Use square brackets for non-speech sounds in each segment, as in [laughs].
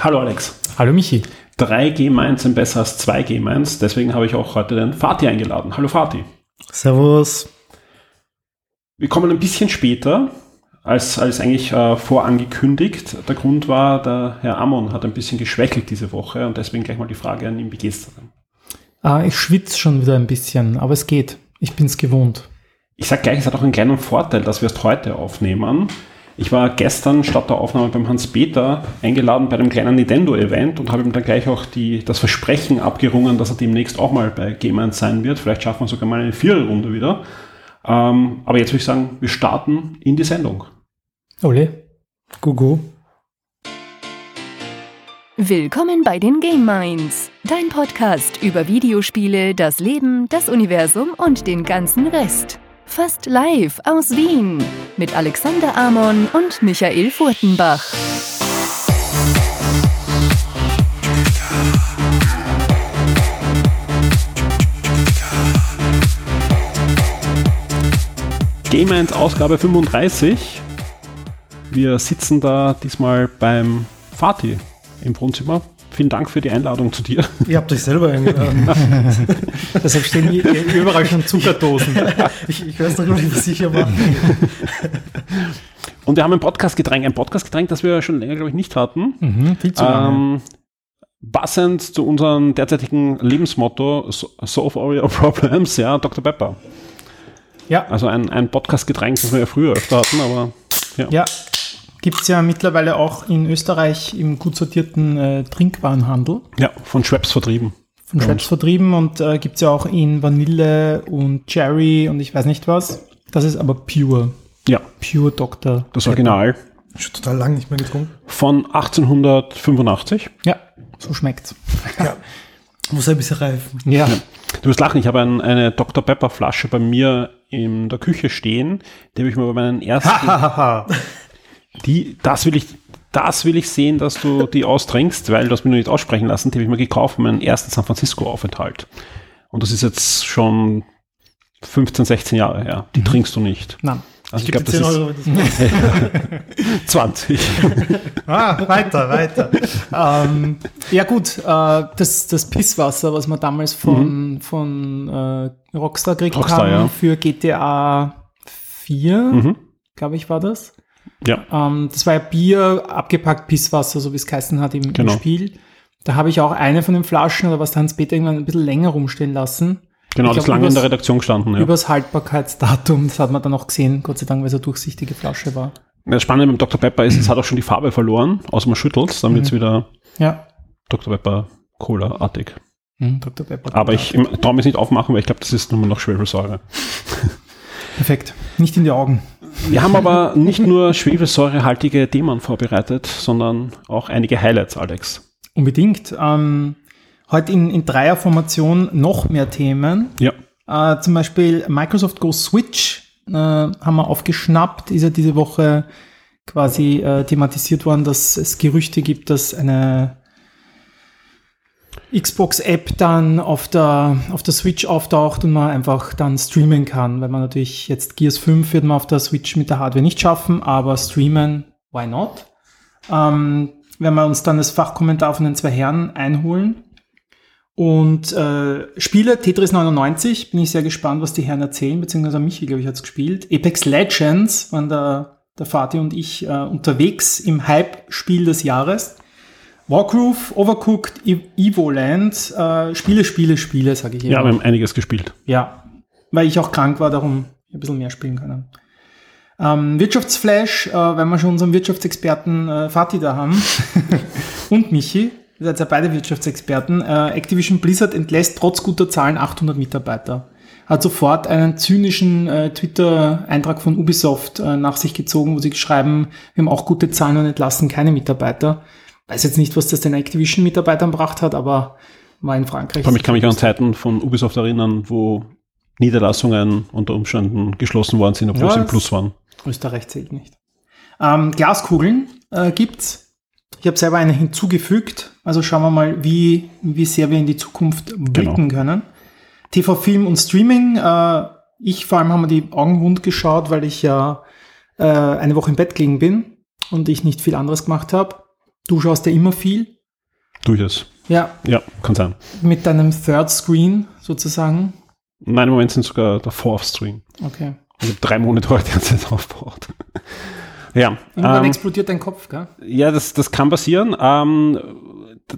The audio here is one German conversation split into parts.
Hallo Alex. Hallo Michi. Drei G-Mainz sind besser als zwei G-Mainz, deswegen habe ich auch heute den Fatih eingeladen. Hallo Fatih. Servus. Wir kommen ein bisschen später, als, als eigentlich äh, vorangekündigt. Der Grund war, der Herr Amon hat ein bisschen geschwächelt diese Woche und deswegen gleich mal die Frage an ihn, wie geht's denn? Ah, ich schwitze schon wieder ein bisschen, aber es geht. Ich bin es gewohnt. Ich sag gleich, es hat auch einen kleinen Vorteil, dass wir es heute aufnehmen. Ich war gestern statt der Aufnahme beim Hans-Peter eingeladen bei einem kleinen Nintendo-Event und habe ihm dann gleich auch die, das Versprechen abgerungen, dass er demnächst auch mal bei Game sein wird. Vielleicht schaffen wir sogar mal eine Viererrunde wieder. Ähm, aber jetzt würde ich sagen, wir starten in die Sendung. Ole, Gugu. Willkommen bei den Game Minds, dein Podcast über Videospiele, das Leben, das Universum und den ganzen Rest. Fast live aus Wien mit Alexander Amon und Michael Furtenbach. Game 1 Ausgabe 35. Wir sitzen da diesmal beim Fatih im Wohnzimmer. Vielen Dank für die Einladung zu dir. Ihr habt euch selber eingeladen. [laughs] Deshalb stehen hier überall schon Zuckerdosen. ich, ich weiß noch nicht, was ich hier mache. Und wir haben ein Podcastgetränk, ein Podcastgetränk, das wir schon länger, glaube ich, nicht hatten. Mhm, viel zu lange. Ähm, passend zu unserem derzeitigen Lebensmotto, so- Solve all your problems, ja, Dr. Pepper. ja, Also ein, ein Podcast-Getränk, das wir ja früher öfter hatten, aber ja. ja. Gibt es ja mittlerweile auch in Österreich im gut sortierten äh, Trinkwarenhandel Ja, von Schweppes vertrieben. von Ja, Schweppes vertrieben und äh, gibt es ja auch in Vanille und Cherry und ich weiß nicht was. Das ist aber pure. Ja, Pure Dr. das Original Schon total lang nicht mehr getrunken. von 1885. Ja, so schmeckt's. Muss ein bisschen reifen. Ja. Du wirst lachen, ich habe ein, eine Dr. Pepper Flasche bei mir in der Küche stehen. Die habe ich mir bei meinen ersten, Hahaha. [laughs] [laughs] die, das will ich, das will ich sehen, dass du die austrinkst, weil du hast mir noch nicht aussprechen lassen. Die habe ich mir gekauft für meinen ersten San Francisco Aufenthalt. Und das ist jetzt schon 15, 16 Jahre her. Die trinkst du nicht. Nein. Also ich, Gib glaube, das 10 ist Euro. das 20. [laughs] [laughs] ah, weiter, weiter. ähm, ja gut, äh, das, das Pisswasser, was wir damals von, von äh, Rockstar gekriegt Rockstar, haben ja. für GTA 4, mhm. glaube ich, war das. Ja. Ähm, das war ja Bier, abgepackt Pisswasser, so wie es geheißen hat im, Genau. im Spiel. Da habe ich auch eine von den Flaschen oder was der Hans-Peter irgendwann ein bisschen länger rumstehen lassen. Genau, Ich das glaub, lange in der Redaktion gestanden. Ja. Übers Haltbarkeitsdatum, das hat man dann auch gesehen, Gott sei Dank, weil es eine durchsichtige Flasche war. Das Spannende beim Dr. Pepper ist, es hat auch schon die Farbe verloren, außer man schüttelt, dann wird es wieder Ja. Dr. Pepper Cola-artig. Hm, Dr. Pepper. Aber ich traue mich nicht aufmachen, weil ich glaube, das ist nur noch Schwefelsäure. Perfekt. Nicht in die Augen. Wir haben aber nicht nur schwefelsäurehaltige Themen vorbereitet, sondern auch einige Highlights, Alex. Unbedingt. Ähm, heute in, in Dreierformation noch mehr Themen. Ja, Äh, zum Beispiel Microsoft Go Switch äh, haben wir aufgeschnappt. Ist ja diese Woche quasi äh, thematisiert worden, dass es Gerüchte gibt, dass eine Xbox-App dann auf der, auf der Switch auftaucht und man einfach dann streamen kann, weil man natürlich jetzt Gears 5 wird man auf der Switch mit der Hardware nicht schaffen, aber streamen, why not? Ähm, wenn wir uns dann das Fachkommentar von den zwei Herren einholen. Und äh, Spiele, Tetris 99, bin ich sehr gespannt, was die Herren erzählen, beziehungsweise Michi, glaube ich, hat es gespielt. Apex Legends waren der, der Vati und ich äh, unterwegs im Hype-Spiel des Jahres. Wargroove, Overcooked, Evoland, äh, Spiele, Spiele, Spiele, sage ich ja, wir immer. haben einiges gespielt. Ja, weil ich auch krank war, darum ein bisschen mehr spielen können. Ähm, Wirtschaftsflash, äh, wenn wir schon unseren Wirtschaftsexperten äh, Fatih da haben [laughs] und Michi, ihr seid ja beide Wirtschaftsexperten, äh, Activision Blizzard entlässt trotz guter Zahlen 800 Mitarbeiter. Hat sofort einen zynischen äh, Twitter-Eintrag von Ubisoft äh, nach sich gezogen, wo sie schreiben, wir haben auch gute Zahlen und entlassen keine Mitarbeiter. Weiß jetzt nicht, was das den Activision-Mitarbeitern gebracht hat, aber war in Frankreich. Ich kann mich an Zeiten von Ubisoft erinnern, wo Niederlassungen unter Umständen geschlossen worden sind, obwohl Ja, sie im Plus waren. Österreich zählt nicht. Ähm, Glaskugeln äh, gibt's. Ich habe selber eine hinzugefügt. Also schauen wir mal, wie, wie sehr wir in die Zukunft blicken können. TV, Film und Streaming. Äh, ich vor allem haben mir die Augen wund geschaut, weil ich ja äh, eine Woche im Bett gelegen bin und ich nicht viel anderes gemacht habe. Du schaust ja immer viel. Durchaus. Ja, Ja, kann sein. mit deinem Third Screen sozusagen. Nein, im Moment sind sogar der Fourth Stream. Okay. Ich habe drei Monitore die ganze Zeit aufgebaut. [laughs] ja, Irgendwann ähm, explodiert dein Kopf, gell? ja das, das kann passieren. Ähm,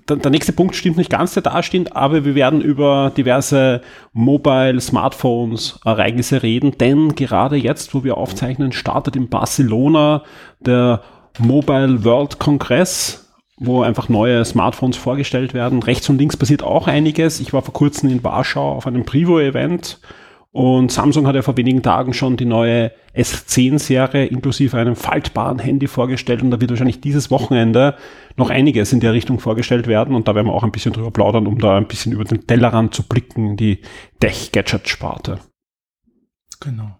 der, der nächste Punkt stimmt nicht ganz, der da steht, aber wir werden über diverse Mobile, Smartphones, Ereignisse reden, denn gerade jetzt, wo wir aufzeichnen, startet in Barcelona der Mobile World Congress, wo einfach neue Smartphones vorgestellt werden. Rechts und links passiert auch einiges. Ich war vor kurzem in Warschau auf einem Privo-Event und Samsung hat ja vor wenigen Tagen schon die neue S10-Serie inklusive einem faltbaren Handy vorgestellt und da wird wahrscheinlich dieses Wochenende noch einiges in der Richtung vorgestellt werden und da werden wir auch ein bisschen drüber plaudern, um da ein bisschen über den Tellerrand zu blicken, die Tech-Gadget-Sparte. Genau.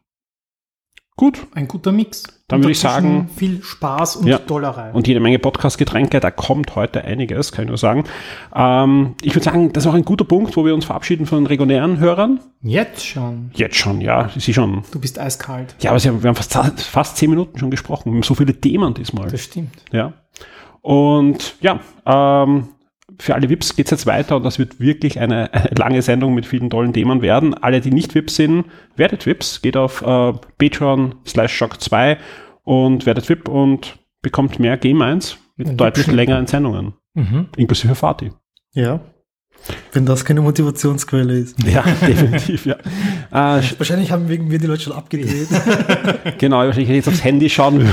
Gut. Ein guter Mix. Dann Und würde ich sagen- Viel Spaß und Ja. Dollerei. Und jede Menge Podcast-Getränke, da kommt heute einiges, kann ich nur sagen. Ähm, ich würde sagen, das ist auch ein guter Punkt, wo wir uns verabschieden von den regulären Hörern. Jetzt schon. Jetzt schon, ja, sie schon. Du bist eiskalt. Ja, aber wir haben fast, fast zehn Minuten schon gesprochen. Wir haben so viele Themen diesmal. Das stimmt. Ja. Und ja, ähm, für alle VIPs geht's jetzt weiter und das wird wirklich [laughs] eine, lange Sendung mit vielen tollen Themen werden. Alle, die nicht VIPs sind, werdet VIPs, geht auf äh, Patreon slash Shock 2 und werdet VIP und bekommt mehr Game 1 mit deutlich längeren Sendungen, Mhm. inklusive Fati. Ja. Wenn das keine Motivationsquelle ist. [laughs] Ja, definitiv, ja. [laughs] Äh, sch- Wahrscheinlich haben wegen mir die Leute schon abgedreht. [laughs] Genau, wenn ich jetzt aufs Handy schauen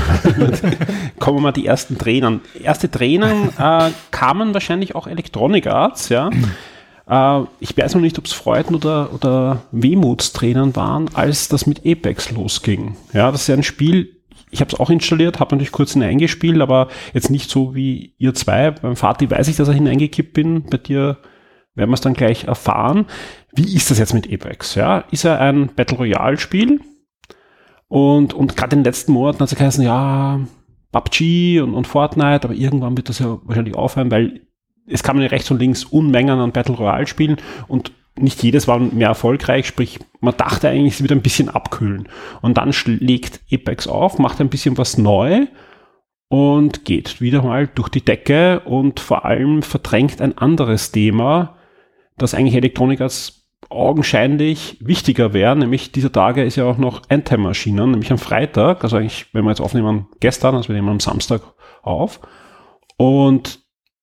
kommen mal die ersten Tränen. Erste Tränen äh, kamen wahrscheinlich auch Electronic Arts, ja. Äh, ich weiß noch nicht, ob es Freuden oder, oder Wehmutstränen waren, als das mit Apex losging. Ja, das ist ja ein Spiel, ich habe es auch installiert, habe natürlich kurz hineingespielt, aber jetzt nicht so wie ihr zwei. Beim Vati weiß ich, dass er hineingekippt bin. Bei dir werden wir es dann gleich erfahren. Wie ist das jetzt mit Apex? Ja, ist er ein Battle Royale Spiel? Und, und gerade in den letzten Monaten hat es geheißen, ja, PUBG und, und Fortnite, aber irgendwann wird das ja wahrscheinlich aufhören, weil es kamen ja rechts und links Unmengen an Battle Royale Spielen und nicht jedes war mehr erfolgreich, sprich, man dachte eigentlich, es wird ein bisschen abkühlen. Und dann schlägt Apex auf, macht ein bisschen was neu und geht wieder mal durch die Decke und vor allem verdrängt ein anderes Thema, das eigentlich Electronic Arts augenscheinlich wichtiger wäre, nämlich dieser Tage ist ja auch noch Anthem erschienen, nämlich am Freitag, also eigentlich, wenn wir jetzt aufnehmen, gestern, also wir nehmen am Samstag auf und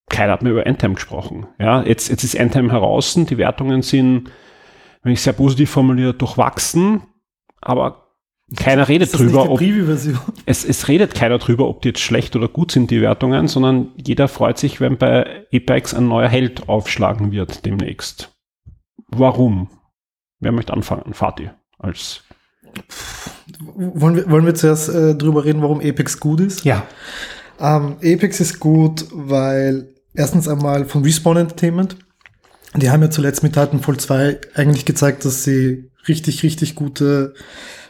keiner hat mehr über Anthem gesprochen. Ja, jetzt, jetzt ist Anthem heraus, die Wertungen sind, wenn ich sehr positiv formuliere, durchwachsen, aber keiner redet Ist das nicht drüber, ob, es, es redet keiner drüber, ob die jetzt schlecht oder gut sind, die Wertungen, sondern jeder freut sich, wenn bei Apex ein neuer Held aufschlagen wird demnächst. Warum? Wer möchte anfangen? Fatih als Wollen wir, wollen wir zuerst äh, drüber reden, warum Apex gut ist? Ja. Ähm, Apex ist gut, weil erstens einmal von Respawn Entertainment. Die haben ja zuletzt mit Titanfall 2 eigentlich gezeigt, dass sie richtig, richtig gute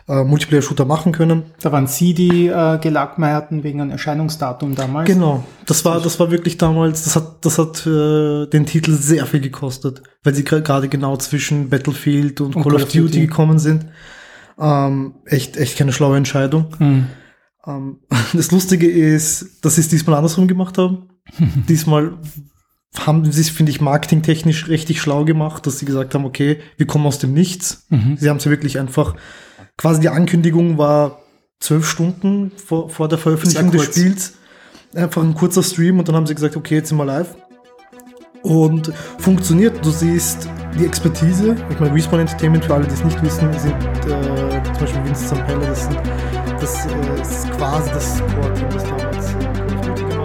äh, Multiplayer-Shooter machen können. Da waren Sie die äh, Gelackmeierten wegen einem Erscheinungsdatum damals. Genau. Das war, das war wirklich damals, das hat, das hat äh, den Titel sehr viel gekostet, weil sie gerade genau zwischen Battlefield und, Call, of Duty, gekommen sind. Ähm, echt, echt keine schlaue Entscheidung. Hm. Ähm, [laughs] das Lustige ist, dass sie es diesmal andersrum gemacht haben. [laughs] diesmal haben sie es, finde ich, marketingtechnisch richtig schlau gemacht, dass sie gesagt haben, okay, wir kommen aus dem Nichts. Mhm. Sie haben es ja wirklich einfach, quasi die Ankündigung war zwölf Stunden vor, vor der Veröffentlichung des. Spiels. Einfach ein kurzer Stream und dann haben sie gesagt, okay, jetzt sind wir live. Und funktioniert. Du siehst die Expertise. Ich meine, Respawn Entertainment, für alle, die es nicht wissen, sind äh, zum Beispiel Vincent Zampella, das, sind, das äh, ist quasi das Support-Team, das damals äh,